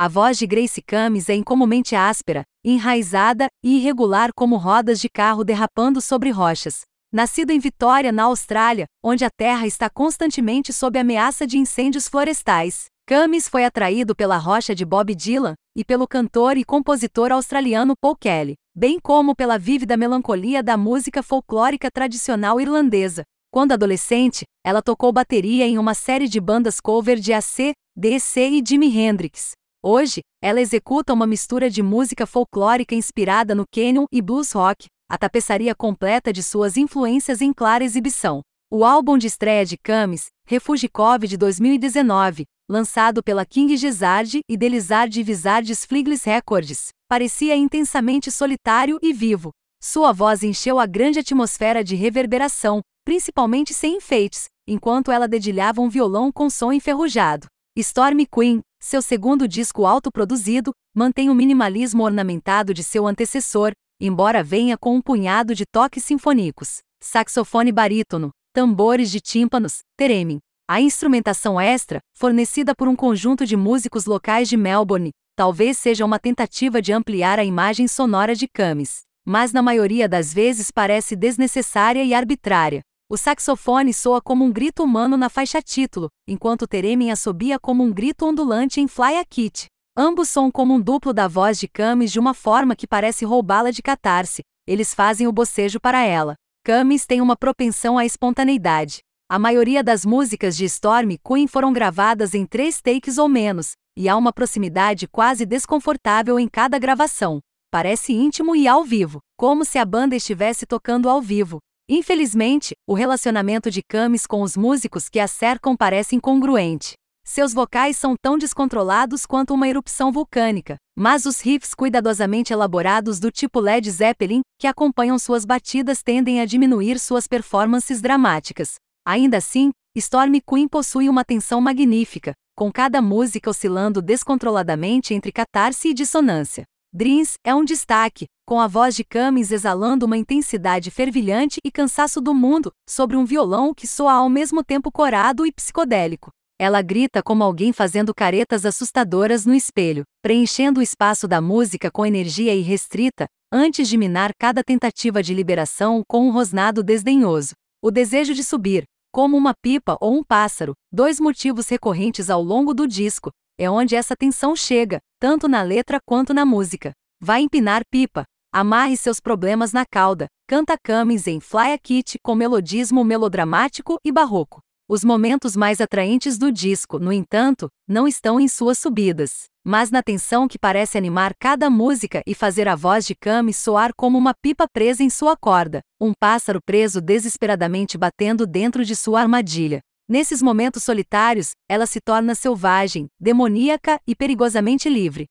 A voz de Grace Camis é incomumente áspera, enraizada e irregular como rodas de carro derrapando sobre rochas. Nascido em Vitória, na Austrália, onde a terra está constantemente sob ameaça de incêndios florestais, Camis foi atraído pela rocha de Bob Dylan e pelo cantor e compositor australiano Paul Kelly, bem como pela vívida melancolia da música folclórica tradicional irlandesa. Quando adolescente, ela tocou bateria em uma série de bandas cover de AC, DC e Jimi Hendrix. Hoje, ela executa uma mistura de música folclórica inspirada no canyon e blues rock, a tapeçaria completa de suas influências em clara exibição. O álbum de estreia de Camis, Refugikov de 2019, lançado pela King Gizzard e Delizard Vizards Fliglis Records, parecia intensamente solitário e vivo. Sua voz encheu a grande atmosfera de reverberação, principalmente sem enfeites, enquanto ela dedilhava um violão com som enferrujado. Stormy Queen, seu segundo disco autoproduzido, mantém o minimalismo ornamentado de seu antecessor, embora venha com um punhado de toques sinfônicos, saxofone barítono, tambores de tímpanos, teremim. A instrumentação extra, fornecida por um conjunto de músicos locais de Melbourne, talvez seja uma tentativa de ampliar a imagem sonora de Camis, mas na maioria das vezes parece desnecessária e arbitrária. O saxofone soa como um grito humano na faixa título, enquanto o theremin assobia como um grito ondulante em Fly a Kit. Ambos soam como um duplo da voz de Camis de uma forma que parece roubá-la de catarse. Eles fazem o bocejo para ela. Camis tem uma propensão à espontaneidade. A maioria das músicas de Stormy Queen foram gravadas em três takes ou menos, e há uma proximidade quase desconfortável em cada gravação. Parece íntimo e ao vivo, como se a banda estivesse tocando ao vivo. Infelizmente, o relacionamento de Camis com os músicos que a cercam parece incongruente. Seus vocais são tão descontrolados quanto uma erupção vulcânica, mas os riffs cuidadosamente elaborados do tipo Led Zeppelin, que acompanham suas batidas, tendem a diminuir suas performances dramáticas. Ainda assim, Stormy Queen possui uma tensão magnífica, com cada música oscilando descontroladamente entre catarse e dissonância. Dreams é um destaque, com a voz de Camis exalando uma intensidade fervilhante e cansaço do mundo, sobre um violão que soa ao mesmo tempo corado e psicodélico. Ela grita como alguém fazendo caretas assustadoras no espelho, preenchendo o espaço da música com energia irrestrita, antes de minar cada tentativa de liberação com um rosnado desdenhoso. O desejo de subir, como uma pipa ou um pássaro, dois motivos recorrentes ao longo do disco, é onde essa tensão chega, tanto na letra quanto na música. Vai empinar pipa. Amarre seus problemas na cauda. Canta Camis em Fly a Kit com melodismo melodramático e barroco. Os momentos mais atraentes do disco, no entanto, não estão em suas subidas, mas na tensão que parece animar cada música e fazer a voz de Camis soar como uma pipa presa em sua corda, um pássaro preso desesperadamente batendo dentro de sua armadilha. Nesses momentos solitários, ela se torna selvagem, demoníaca e perigosamente livre.